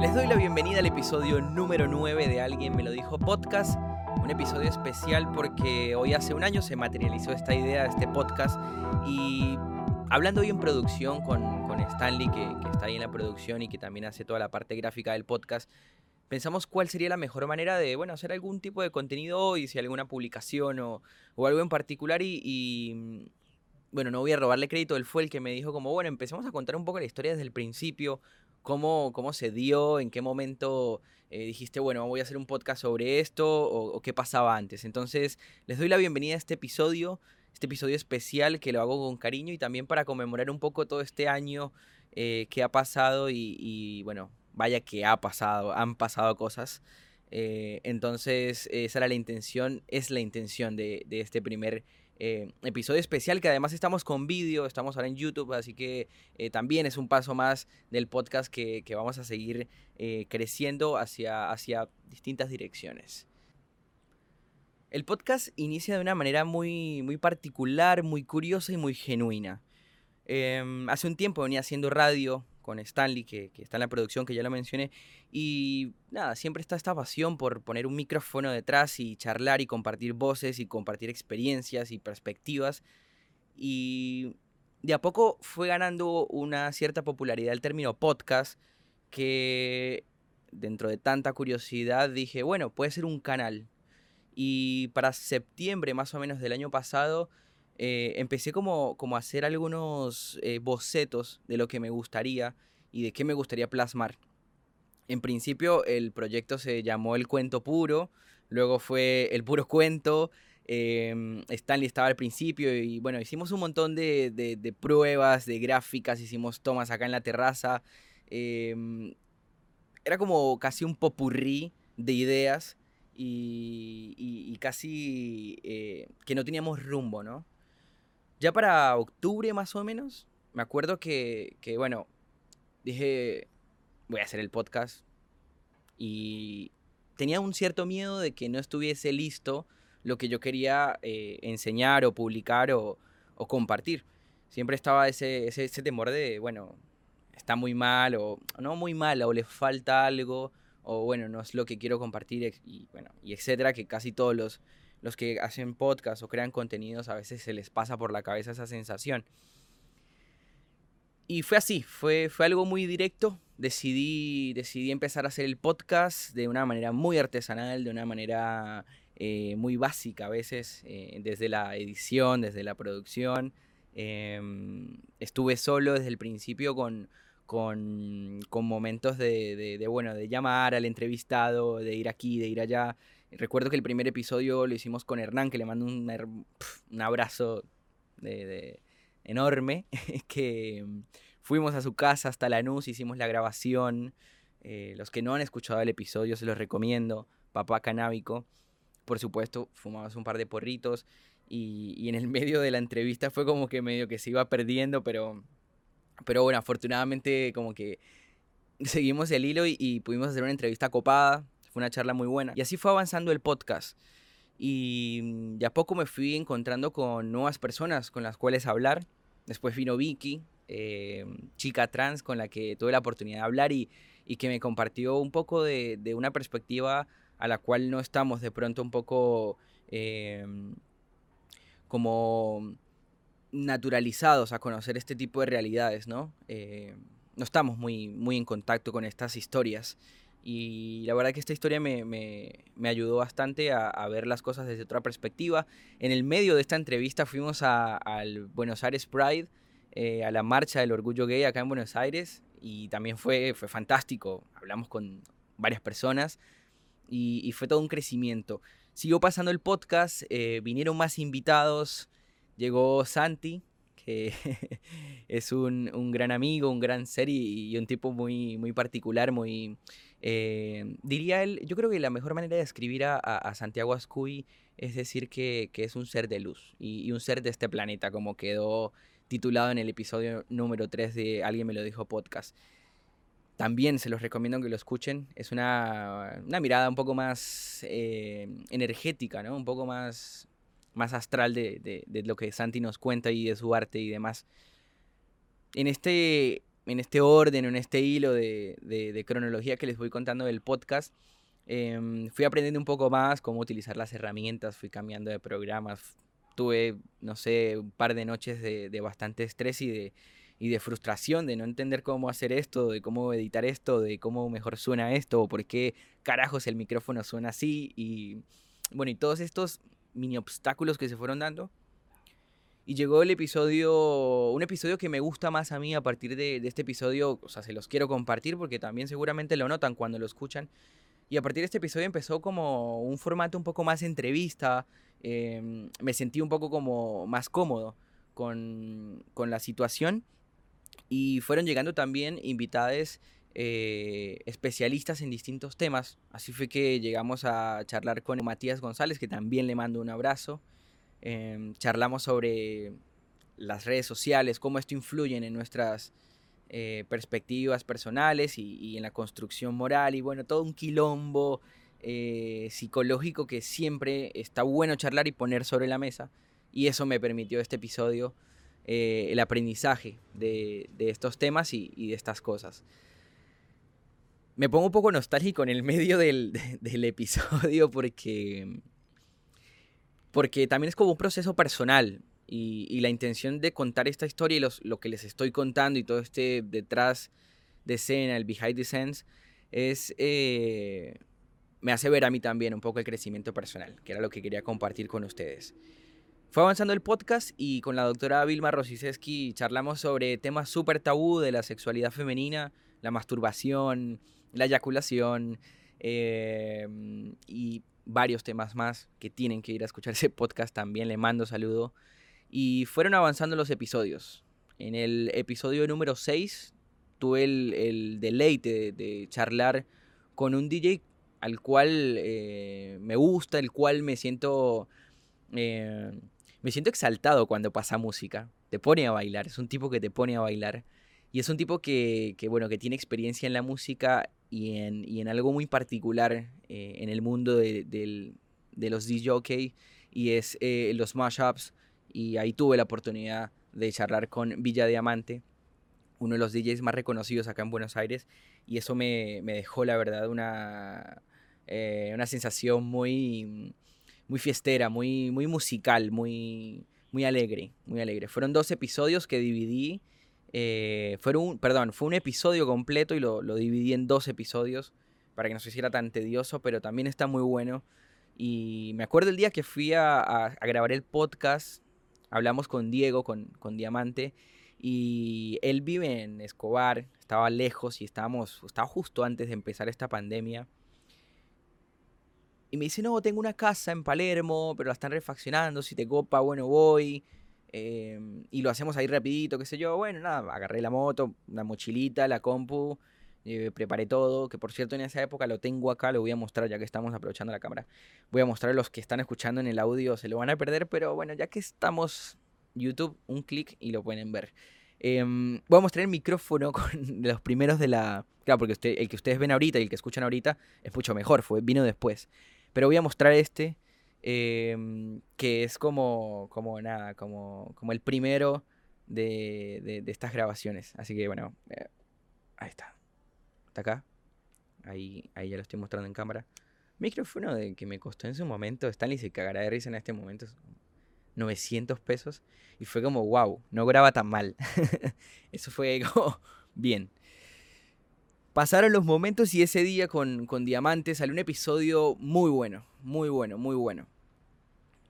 Les doy la bienvenida al episodio número 9 de Alguien me lo dijo podcast. Un episodio especial porque hoy hace un año se materializó esta idea de este podcast y hablando hoy en producción con, con Stanley que, que está ahí en la producción y que también hace toda la parte gráfica del podcast, pensamos cuál sería la mejor manera de, bueno, hacer algún tipo de contenido hoy, si alguna publicación o, o algo en particular y, y, bueno, no voy a robarle crédito, él fue el que me dijo como, bueno, empecemos a contar un poco la historia desde el principio, cómo, cómo se dio, en qué momento eh, dijiste, bueno, voy a hacer un podcast sobre esto o, qué pasaba antes. Entonces, les doy la bienvenida a este episodio, este episodio especial que lo hago con cariño y también para conmemorar un poco todo este año eh, que ha pasado y, y, bueno, vaya que ha pasado, han pasado cosas. Eh, entonces, esa era la intención, es la intención de, de este primer eh, episodio especial que además estamos con vídeo, estamos ahora en YouTube, así que eh, también es un paso más del podcast que, que vamos a seguir eh, creciendo hacia, hacia distintas direcciones. El podcast inicia de una manera muy, muy particular, muy curiosa y muy genuina. Em, hace un tiempo venía haciendo radio con Stanley, que, está en la producción, que ya lo mencioné, y nada, siempre está esta pasión por poner un micrófono detrás y charlar y compartir voces y compartir experiencias y perspectivas. Y de a poco fue ganando una cierta popularidad el término podcast, que dentro de tanta curiosidad dije, bueno, puede ser un canal. Y para septiembre más o menos del año pasado, eh, empecé como, como a hacer algunos eh, bocetos de lo que me gustaría y de qué me gustaría plasmar. En principio el proyecto se llamó El Cuento Puro, luego fue El Puro Cuento, eh, Stanley estaba al principio y bueno, hicimos un montón de, de, pruebas, de gráficas, hicimos tomas acá en la terraza. Eh, era como casi un popurrí de ideas y, y, y casi eh, que no teníamos rumbo, ¿no? Ya para octubre más o menos, me acuerdo que, que bueno, dije, voy a hacer el podcast. Y tenía un cierto miedo de que no estuviese listo lo que yo quería eh, enseñar o publicar o, o, compartir. Siempre estaba ese, ese, ese, temor de, bueno, está muy mal o no muy mal o le falta algo o bueno, no es lo que quiero compartir y bueno, y etcétera, que casi todos los, los que hacen podcast o crean contenidos a veces se les pasa por la cabeza esa sensación. Y fue así, fue, fue algo muy directo. Decidí, decidí empezar a hacer el podcast de una manera muy artesanal, de una manera eh, muy básica a veces, eh, desde la edición, desde la producción. Eh, estuve solo desde el principio con, con, con momentos de, bueno, de llamar al entrevistado, de ir aquí, de ir allá. Recuerdo que el primer episodio lo hicimos con Hernán, que le mando un, abrazo de, enorme, que fuimos a su casa hasta Lanús, hicimos la grabación. Eh, los que no han escuchado el episodio se los recomiendo. Papá Canábico. Por supuesto, fumamos un par de porritos. Y, en el medio de la entrevista fue como que medio que se iba perdiendo, pero, pero bueno, afortunadamente como que seguimos el hilo y pudimos hacer una entrevista copada. Una charla muy buena. Y así fue avanzando el podcast. Y de a poco me fui encontrando con nuevas personas con las cuales hablar. Después vino Vicky, eh, chica trans con la que tuve la oportunidad de hablar y, y que me compartió un poco de, de, una perspectiva a la cual no estamos de pronto un poco eh, como naturalizados a conocer este tipo de realidades, ¿no? Eh, no estamos muy, muy en contacto con estas historias. Y la verdad que esta historia me, me, me ayudó bastante a, ver las cosas desde otra perspectiva. En el medio de esta entrevista fuimos al Buenos Aires Pride, eh, a la marcha del orgullo gay acá en Buenos Aires y también fue, fue fantástico. Hablamos con varias personas y, y fue todo un crecimiento. Siguió pasando el podcast, eh, vinieron más invitados, llegó Santi, que es un, un, gran amigo, un gran ser y, un tipo muy, muy particular, muy eh, diría él, yo creo que la mejor manera de describir a, a, Santiago Ascuy es decir que, que, es un ser de luz y, y, un ser de este planeta, como quedó titulado en el episodio número 3 de Alguien me lo dijo podcast. También se los recomiendo que lo escuchen. Es una, una mirada un poco más eh, energética, ¿no? Un poco más, más astral de, de, de, lo que Santi nos cuenta y de su arte y demás. En este en este orden, en este hilo de, cronología que les voy contando del podcast, em, fui aprendiendo un poco más cómo utilizar las herramientas, fui cambiando de programas, tuve, no sé, un par de noches de, bastante estrés y de, y de frustración de no entender cómo hacer esto, de cómo editar esto, de cómo mejor suena esto, o por qué carajos el micrófono suena así, y bueno, y todos estos mini obstáculos que se fueron dando. Y llegó el episodio, un episodio que me gusta más a mí a partir de, este episodio, o sea, se los quiero compartir porque también seguramente lo notan cuando lo escuchan. Y a partir de este episodio empezó como un formato un poco más entrevista, em, me sentí un poco como más cómodo con, con la situación y fueron llegando también invitados eh, especialistas en distintos temas. Así fue que llegamos a charlar con Matías González, que también le mando un abrazo. Em, charlamos sobre las redes sociales, cómo esto influye en nuestras eh, perspectivas personales y, en la construcción moral y bueno, todo un quilombo eh, psicológico que siempre está bueno charlar y poner sobre la mesa y eso me permitió este episodio el aprendizaje de, estos temas y, de estas cosas. Me pongo un poco nostálgico en el medio del, del episodio porque porque también es como un proceso personal y, la intención de contar esta historia y lo que les estoy contando y todo este detrás de escena, el behind the scenes, es, eh, me hace ver a mí también un poco el crecimiento personal, que era lo que quería compartir con ustedes. Fue avanzando el podcast y con la doctora Vilma Rosiseski charlamos sobre temas súper tabú de la sexualidad femenina, la masturbación, la eyaculación eh, y varios temas más que tienen que ir a escuchar ese podcast también. Le mando saludo. Y fueron avanzando los episodios. En el episodio número 6 tuve el, deleite de, charlar con un DJ al cual eh, me gusta, el cual me siento... Eh, me siento exaltado cuando pasa música. Te pone a bailar, es un tipo que te pone a bailar. Y es un tipo que, bueno, que tiene experiencia en la música y en, algo muy particular eh, en el mundo de, los DJ y es eh, los mashups. Y ahí tuve la oportunidad de charlar con Villa Diamante, uno de los DJs más reconocidos acá en Buenos Aires. Y eso me, dejó, la verdad, una, eh, una sensación muy, muy fiestera, muy, muy musical, muy, muy alegre, muy alegre. Fueron dos episodios que dividí eh, fue un, perdón, fue un episodio completo y lo, dividí en dos episodios para que no se hiciera tan tedioso, pero también está muy bueno. Y me acuerdo el día que fui a, grabar el podcast, hablamos con Diego, con, con, Diamante, y él vive en Escobar, estaba lejos y estábamos, estaba justo antes de empezar esta pandemia. Y me dice, no, tengo una casa en Palermo, pero la están refaccionando, si te copa, bueno, voy. Em, y lo hacemos ahí rapidito, qué sé yo. Bueno, nada, agarré la moto, la mochilita, la compu, eh, preparé todo, que por cierto en esa época lo tengo acá, lo voy a mostrar ya que estamos aprovechando la cámara. Voy a mostrar a los que están escuchando en el audio, se lo van a perder, pero bueno, ya que estamos YouTube, un clic y lo pueden ver. Em, voy a mostrar el micrófono con los primeros de la... Claro, porque el que ustedes ven ahorita y el que escuchan ahorita es mucho mejor, fue, vino después. Pero voy a mostrar este Em, que es como, como nada, como, como el primero de, de, estas grabaciones. Así que bueno, eh, ahí está. Está acá. Ahí, ahí ya lo estoy mostrando en cámara. Micrófono de que me costó en su momento, Stanley se cagará de risa en este momento, 900 pesos. Y fue como, wow, no graba tan mal. Eso fue como, bien. Pasaron los momentos y ese día con, con Diamante salió un episodio muy bueno, muy bueno, muy bueno.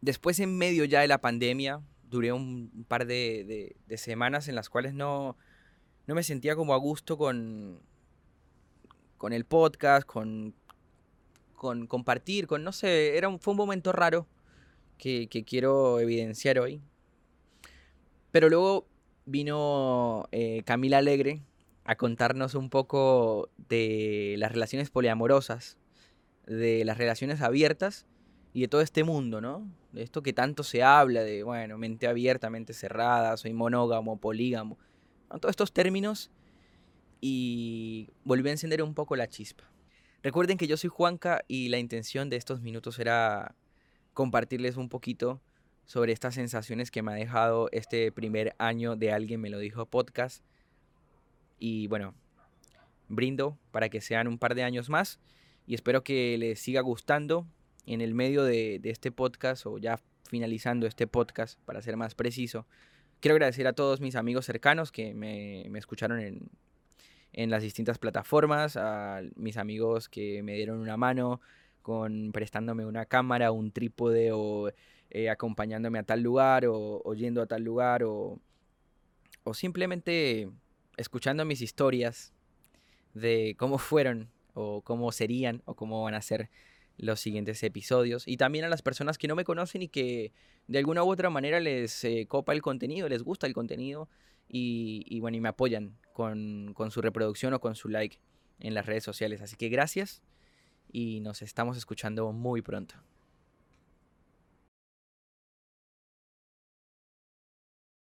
Después en medio ya de la pandemia, duré un par de, semanas en las cuales no, no, me sentía como a gusto con, con el podcast, con, con compartir, con no sé, era un, fue un momento raro que, quiero evidenciar hoy. Pero luego vino eh, Camila Alegre, a contarnos un poco de las relaciones poliamorosas, de las relaciones abiertas y de todo este mundo, ¿no? De esto que tanto se habla de, bueno, mente abierta, mente cerrada, soy monógamo, polígamo, todos estos términos y volví a encender un poco la chispa. Recuerden que yo soy Juanca y la intención de estos minutos era compartirles un poquito sobre estas sensaciones que me ha dejado este primer año de Alguien me lo dijo podcast Y bueno, brindo para que sean un par de años más y espero que les siga gustando en el medio de, este podcast o ya finalizando este podcast para ser más preciso. Quiero agradecer a todos mis amigos cercanos que me, me escucharon en, en las distintas plataformas, a mis amigos que me dieron una mano con prestándome una cámara, un trípode o eh, acompañándome a tal lugar o, o, yendo a tal lugar o, o simplemente escuchando mis historias de cómo fueron o cómo serían o cómo van a ser los siguientes episodios. Y también a las personas que no me conocen y que de alguna u otra manera les eh, copa el contenido, les gusta el contenido y, bueno, y me apoyan con, con su reproducción o con su like en las redes sociales. Así que gracias y nos estamos escuchando muy pronto.